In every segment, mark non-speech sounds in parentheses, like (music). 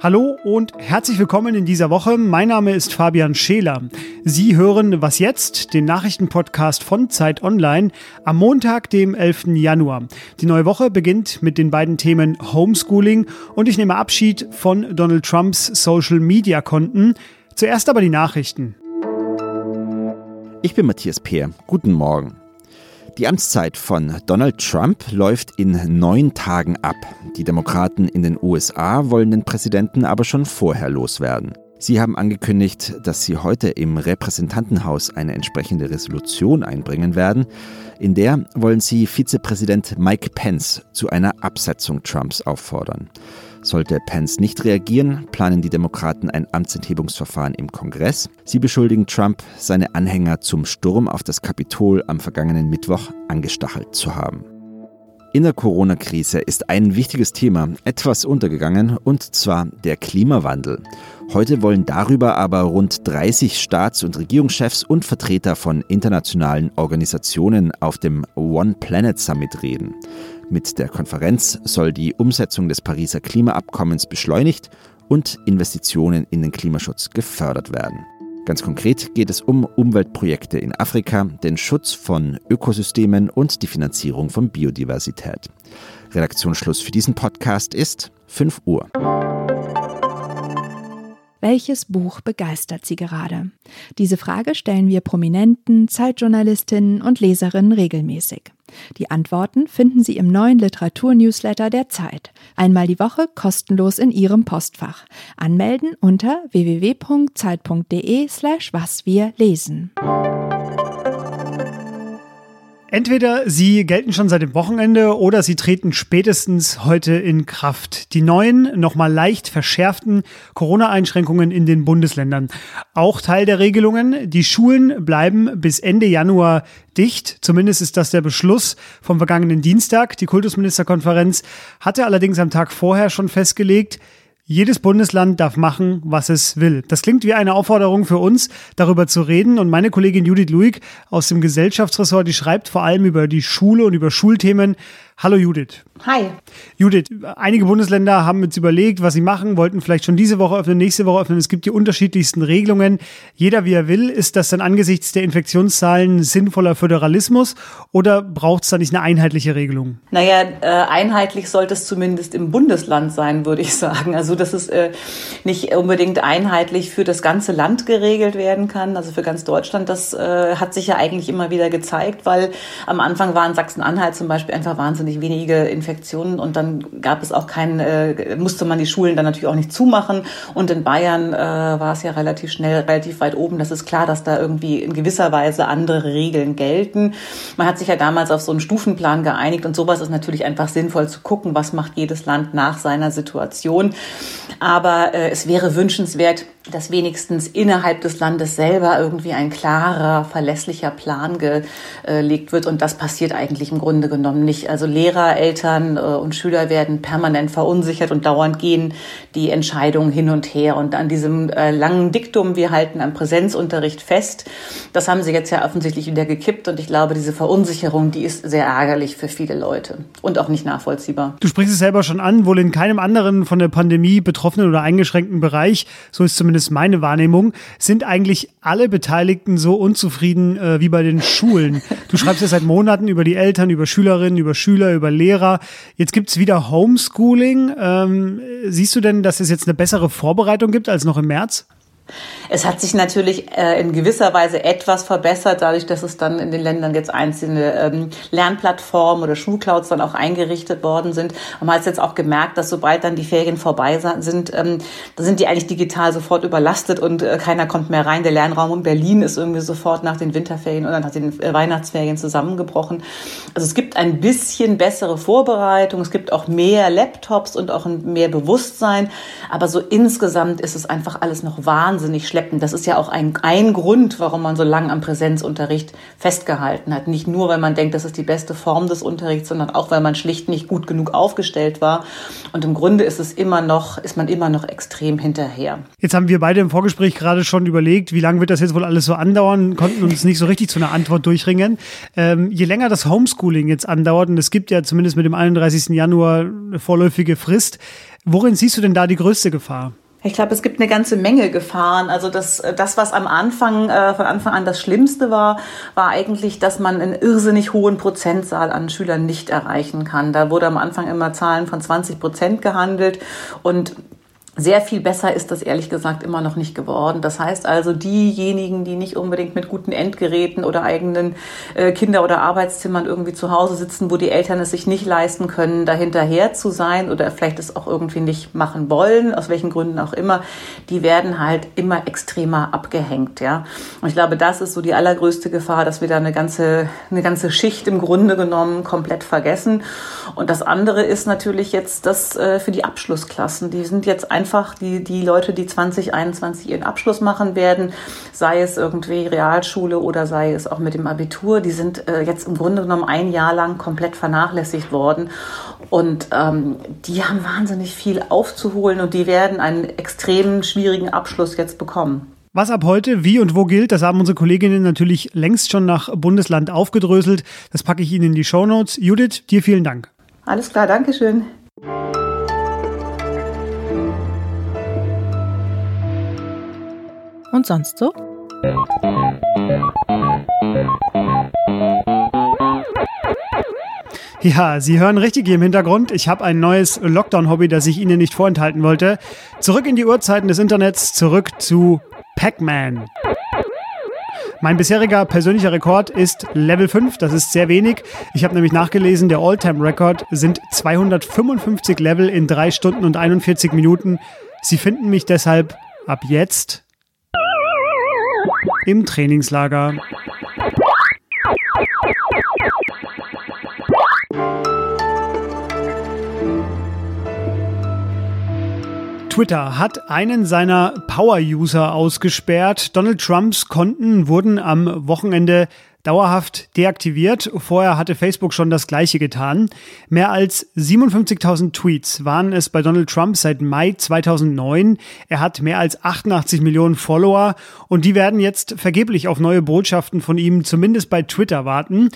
Hallo und herzlich willkommen in dieser Woche. Mein Name ist Fabian Scheler. Sie hören Was jetzt, den Nachrichtenpodcast von Zeit Online am Montag, dem 11. Januar. Die neue Woche beginnt mit den beiden Themen Homeschooling und ich nehme Abschied von Donald Trumps Social Media Konten. Zuerst aber die Nachrichten. Ich bin Matthias Peer. Guten Morgen. Die Amtszeit von Donald Trump läuft in neun Tagen ab. Die Demokraten in den USA wollen den Präsidenten aber schon vorher loswerden. Sie haben angekündigt, dass sie heute im Repräsentantenhaus eine entsprechende Resolution einbringen werden. In der wollen sie Vizepräsident Mike Pence zu einer Absetzung Trumps auffordern. Sollte Pence nicht reagieren, planen die Demokraten ein Amtsenthebungsverfahren im Kongress. Sie beschuldigen Trump, seine Anhänger zum Sturm auf das Kapitol am vergangenen Mittwoch angestachelt zu haben. In der Corona-Krise ist ein wichtiges Thema etwas untergegangen, und zwar der Klimawandel. Heute wollen darüber aber rund 30 Staats- und Regierungschefs und Vertreter von internationalen Organisationen auf dem One Planet Summit reden. Mit der Konferenz soll die Umsetzung des Pariser Klimaabkommens beschleunigt und Investitionen in den Klimaschutz gefördert werden. Ganz konkret geht es um Umweltprojekte in Afrika, den Schutz von Ökosystemen und die Finanzierung von Biodiversität. Redaktionsschluss für diesen Podcast ist 5 Uhr. Welches Buch begeistert Sie gerade? Diese Frage stellen wir Prominenten, Zeitjournalistinnen und Leserinnen regelmäßig. Die Antworten finden Sie im neuen Literaturnewsletter der Zeit. Einmal die Woche kostenlos in Ihrem Postfach. Anmelden unter www.zeit.de slash was wir lesen. Entweder sie gelten schon seit dem Wochenende oder sie treten spätestens heute in Kraft. Die neuen, nochmal leicht verschärften Corona-Einschränkungen in den Bundesländern. Auch Teil der Regelungen. Die Schulen bleiben bis Ende Januar dicht. Zumindest ist das der Beschluss vom vergangenen Dienstag. Die Kultusministerkonferenz hatte allerdings am Tag vorher schon festgelegt, jedes Bundesland darf machen, was es will. Das klingt wie eine Aufforderung für uns, darüber zu reden. Und meine Kollegin Judith Luig aus dem Gesellschaftsressort, die schreibt vor allem über die Schule und über Schulthemen. Hallo Judith. Hi. Judith, einige Bundesländer haben jetzt überlegt, was sie machen, wollten vielleicht schon diese Woche öffnen, nächste Woche öffnen. Es gibt die unterschiedlichsten Regelungen. Jeder wie er will. Ist das dann angesichts der Infektionszahlen sinnvoller Föderalismus oder braucht es da nicht eine einheitliche Regelung? Naja, äh, einheitlich sollte es zumindest im Bundesland sein, würde ich (laughs) sagen. Also, dass es äh, nicht unbedingt einheitlich für das ganze Land geregelt werden kann, also für ganz Deutschland. Das äh, hat sich ja eigentlich immer wieder gezeigt, weil am Anfang waren Sachsen-Anhalt zum Beispiel einfach wahnsinnig wenige Infektionen Infektionen und dann gab es auch keinen, äh, musste man die Schulen dann natürlich auch nicht zumachen. Und in Bayern äh, war es ja relativ schnell, relativ weit oben. Das ist klar, dass da irgendwie in gewisser Weise andere Regeln gelten. Man hat sich ja damals auf so einen Stufenplan geeinigt und sowas ist natürlich einfach sinnvoll zu gucken, was macht jedes Land nach seiner Situation. Aber äh, es wäre wünschenswert, dass wenigstens innerhalb des Landes selber irgendwie ein klarer, verlässlicher Plan gelegt wird. Und das passiert eigentlich im Grunde genommen nicht. Also Lehrer, Eltern äh, und Schüler werden permanent verunsichert und dauernd gehen die Entscheidungen hin und her. Und an diesem äh, langen Diktum, wir halten am Präsenzunterricht fest, das haben sie jetzt ja offensichtlich wieder gekippt. Und ich glaube, diese Verunsicherung, die ist sehr ärgerlich für viele Leute und auch nicht nachvollziehbar. Du sprichst es selber schon an, wohl in keinem anderen von der Pandemie betroffenen oder eingeschränkten Bereich, so ist zumindest zumindest meine Wahrnehmung, sind eigentlich alle Beteiligten so unzufrieden äh, wie bei den Schulen. Du schreibst ja seit Monaten über die Eltern, über Schülerinnen, über Schüler, über Lehrer. Jetzt gibt es wieder Homeschooling. Ähm, siehst du denn, dass es jetzt eine bessere Vorbereitung gibt als noch im März? Es hat sich natürlich äh, in gewisser Weise etwas verbessert, dadurch, dass es dann in den Ländern jetzt einzelne ähm, Lernplattformen oder Schulclouds dann auch eingerichtet worden sind. Und man hat jetzt auch gemerkt, dass sobald dann die Ferien vorbei sind, ähm, da sind die eigentlich digital sofort überlastet und äh, keiner kommt mehr rein. Der Lernraum in Berlin ist irgendwie sofort nach den Winterferien oder nach den äh, Weihnachtsferien zusammengebrochen. Also es gibt ein bisschen bessere Vorbereitung, es gibt auch mehr Laptops und auch mehr Bewusstsein, aber so insgesamt ist es einfach alles noch wahnsinnig wahnsinnig schleppend. Das ist ja auch ein, ein Grund, warum man so lange am Präsenzunterricht festgehalten hat. Nicht nur, weil man denkt, das ist die beste Form des Unterrichts, sondern auch, weil man schlicht nicht gut genug aufgestellt war. Und im Grunde ist es immer noch, ist man immer noch extrem hinterher. Jetzt haben wir beide im Vorgespräch gerade schon überlegt, wie lange wird das jetzt wohl alles so andauern, konnten uns nicht so richtig zu einer Antwort durchringen. Ähm, je länger das Homeschooling jetzt andauert, und es gibt ja zumindest mit dem 31. Januar eine vorläufige Frist, worin siehst du denn da die größte Gefahr? Ich glaube, es gibt eine ganze Menge Gefahren. Also das, das was am Anfang, äh, von Anfang an das Schlimmste war, war eigentlich, dass man einen irrsinnig hohen Prozentzahl an Schülern nicht erreichen kann. Da wurde am Anfang immer Zahlen von 20 Prozent gehandelt und sehr viel besser ist das ehrlich gesagt immer noch nicht geworden. Das heißt also, diejenigen, die nicht unbedingt mit guten Endgeräten oder eigenen äh, Kinder- oder Arbeitszimmern irgendwie zu Hause sitzen, wo die Eltern es sich nicht leisten können, da hinterher zu sein oder vielleicht es auch irgendwie nicht machen wollen, aus welchen Gründen auch immer, die werden halt immer extremer abgehängt, ja. Und ich glaube, das ist so die allergrößte Gefahr, dass wir da eine ganze, eine ganze Schicht im Grunde genommen komplett vergessen. Und das andere ist natürlich jetzt das äh, für die Abschlussklassen. Die sind jetzt einfach einfach die, die Leute, die 2021 ihren Abschluss machen werden, sei es irgendwie Realschule oder sei es auch mit dem Abitur, die sind äh, jetzt im Grunde genommen ein Jahr lang komplett vernachlässigt worden. Und ähm, die haben wahnsinnig viel aufzuholen und die werden einen extrem schwierigen Abschluss jetzt bekommen. Was ab heute wie und wo gilt, das haben unsere Kolleginnen natürlich längst schon nach Bundesland aufgedröselt. Das packe ich Ihnen in die Shownotes. Judith, dir vielen Dank. Alles klar, Dankeschön. Und sonst so? Ja, Sie hören richtig hier im Hintergrund. Ich habe ein neues Lockdown-Hobby, das ich Ihnen nicht vorenthalten wollte. Zurück in die Uhrzeiten des Internets, zurück zu Pac-Man. Mein bisheriger persönlicher Rekord ist Level 5, das ist sehr wenig. Ich habe nämlich nachgelesen, der All-Time-Rekord sind 255 Level in 3 Stunden und 41 Minuten. Sie finden mich deshalb ab jetzt im Trainingslager. Twitter hat einen seiner Power-User ausgesperrt. Donald Trumps Konten wurden am Wochenende dauerhaft deaktiviert. Vorher hatte Facebook schon das gleiche getan. Mehr als 57.000 Tweets waren es bei Donald Trump seit Mai 2009. Er hat mehr als 88 Millionen Follower und die werden jetzt vergeblich auf neue Botschaften von ihm zumindest bei Twitter warten.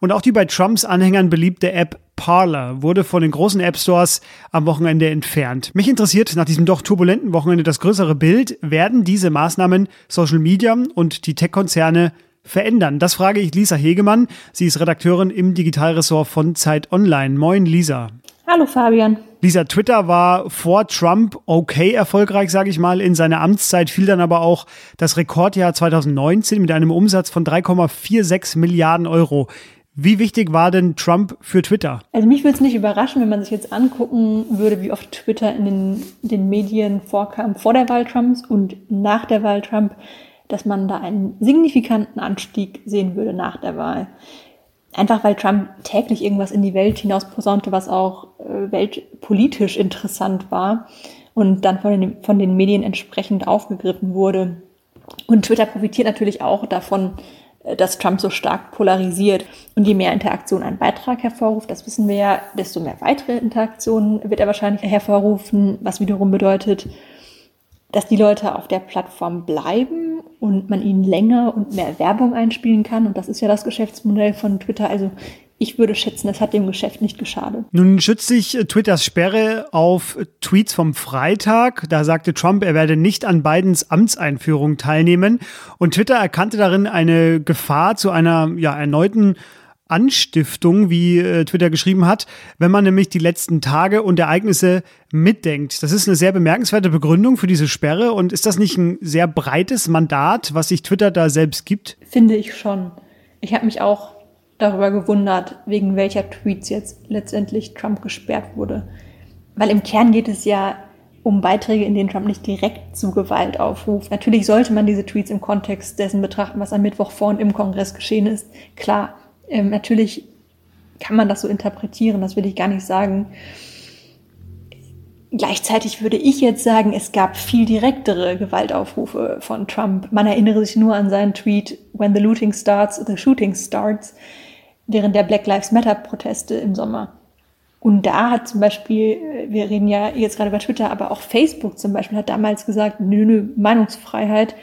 Und auch die bei Trumps Anhängern beliebte App Parler wurde von den großen App Stores am Wochenende entfernt. Mich interessiert nach diesem doch turbulenten Wochenende das größere Bild. Werden diese Maßnahmen Social Media und die Tech-Konzerne verändern? Das frage ich Lisa Hegemann. Sie ist Redakteurin im Digitalressort von Zeit Online. Moin, Lisa. Hallo, Fabian. Lisa, Twitter war vor Trump okay erfolgreich, sage ich mal. In seiner Amtszeit fiel dann aber auch das Rekordjahr 2019 mit einem Umsatz von 3,46 Milliarden Euro. Wie wichtig war denn Trump für Twitter? Also mich würde es nicht überraschen, wenn man sich jetzt angucken würde, wie oft Twitter in den, den Medien vorkam vor der Wahl Trumps und nach der Wahl Trump dass man da einen signifikanten Anstieg sehen würde nach der Wahl. Einfach weil Trump täglich irgendwas in die Welt hinaus posaunte, was auch äh, weltpolitisch interessant war und dann von den, von den Medien entsprechend aufgegriffen wurde. Und Twitter profitiert natürlich auch davon, äh, dass Trump so stark polarisiert. Und je mehr Interaktion ein Beitrag hervorruft, das wissen wir ja, desto mehr weitere Interaktionen wird er wahrscheinlich hervorrufen, was wiederum bedeutet, dass die Leute auf der Plattform bleiben und man ihnen länger und mehr Werbung einspielen kann. Und das ist ja das Geschäftsmodell von Twitter. Also ich würde schätzen, es hat dem Geschäft nicht geschadet. Nun schützt sich Twitters Sperre auf Tweets vom Freitag. Da sagte Trump, er werde nicht an Bidens Amtseinführung teilnehmen. Und Twitter erkannte darin eine Gefahr zu einer ja, erneuten Anstiftung, wie äh, Twitter geschrieben hat, wenn man nämlich die letzten Tage und Ereignisse mitdenkt. Das ist eine sehr bemerkenswerte Begründung für diese Sperre und ist das nicht ein sehr breites Mandat, was sich Twitter da selbst gibt? Finde ich schon. Ich habe mich auch darüber gewundert, wegen welcher Tweets jetzt letztendlich Trump gesperrt wurde. Weil im Kern geht es ja um Beiträge, in denen Trump nicht direkt zu Gewalt aufruft. Natürlich sollte man diese Tweets im Kontext dessen betrachten, was am Mittwoch vor und im Kongress geschehen ist. Klar, ähm, natürlich kann man das so interpretieren, das will ich gar nicht sagen. Gleichzeitig würde ich jetzt sagen, es gab viel direktere Gewaltaufrufe von Trump. Man erinnere sich nur an seinen Tweet, When the looting starts, the shooting starts, während der Black Lives Matter Proteste im Sommer. Und da hat zum Beispiel, wir reden ja jetzt gerade über Twitter, aber auch Facebook zum Beispiel hat damals gesagt, nö, nö, Meinungsfreiheit,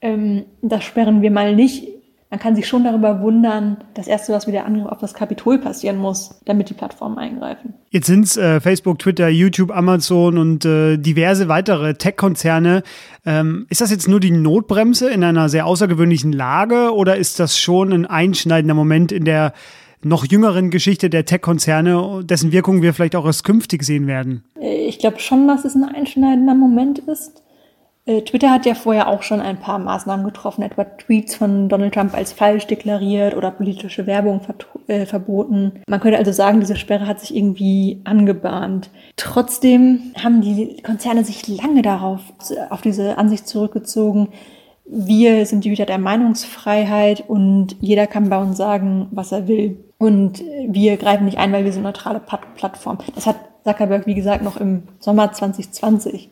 ähm, das sperren wir mal nicht man kann sich schon darüber wundern, das erste, was wieder Angriff auf das Kapitol passieren muss, damit die Plattformen eingreifen. Jetzt sind es äh, Facebook, Twitter, YouTube, Amazon und äh, diverse weitere Tech-Konzerne. Ähm, ist das jetzt nur die Notbremse in einer sehr außergewöhnlichen Lage oder ist das schon ein einschneidender Moment in der noch jüngeren Geschichte der Tech-Konzerne, dessen Wirkung wir vielleicht auch erst künftig sehen werden? Ich glaube schon, dass es ein einschneidender Moment ist. Äh, Twitter hat ja vorher auch schon ein paar Maßnahmen getroffen, etwa Tweets von Donald Trump als falsch deklariert oder politische Werbung äh, verboten. Man könnte also sagen, diese Sperre hat sich irgendwie angebahnt. Trotzdem haben die Konzerne sich lange darauf, auf diese Ansicht zurückgezogen, wir sind die Hüter der Meinungsfreiheit und jeder kann bei uns sagen, was er will. Und wir greifen nicht ein, weil wir so neutrale Plattform. Das hat Zuckerberg, wie gesagt, noch im Sommer 2020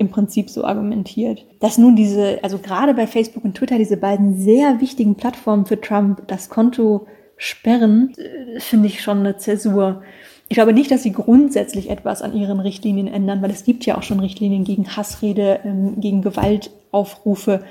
im Prinzip so argumentiert. Dass nun diese, also gerade bei Facebook und Twitter, diese beiden sehr wichtigen Plattformen für Trump das Konto sperren, äh, finde ich schon eine Zäsur. Ich glaube nicht, dass sie grundsätzlich etwas an ihren Richtlinien ändern, weil es gibt ja auch schon Richtlinien gegen Hassrede, ähm, gegen Gewaltaufrufe.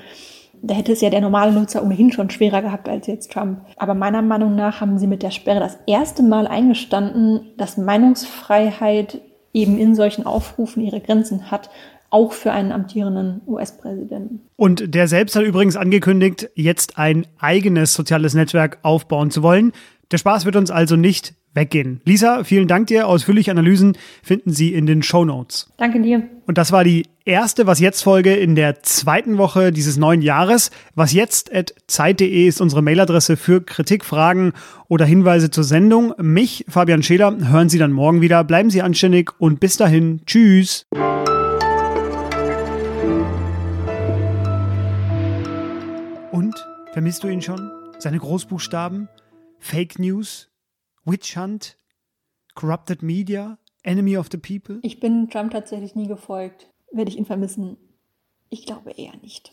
Da hätte es ja der normale Nutzer ohnehin schon schwerer gehabt als jetzt Trump. Aber meiner Meinung nach haben sie mit der Sperre das erste Mal eingestanden, dass Meinungsfreiheit eben in solchen Aufrufen ihre Grenzen hat auch für einen amtierenden US-Präsidenten. Und der selbst hat übrigens angekündigt, jetzt ein eigenes soziales Netzwerk aufbauen zu wollen. Der Spaß wird uns also nicht weggehen. Lisa, vielen Dank dir. Ausführliche Analysen finden Sie in den Show Notes. Danke dir. Und das war die erste Was jetzt Folge in der zweiten Woche dieses neuen Jahres. Was jetzt at zeit.de ist unsere Mailadresse für Kritik, Fragen oder Hinweise zur Sendung. Mich, Fabian Scheler, hören Sie dann morgen wieder. Bleiben Sie anständig und bis dahin. Tschüss. Vermisst du ihn schon? Seine Großbuchstaben? Fake News? Witch Hunt? Corrupted Media? Enemy of the People? Ich bin Trump tatsächlich nie gefolgt. Werde ich ihn vermissen? Ich glaube eher nicht.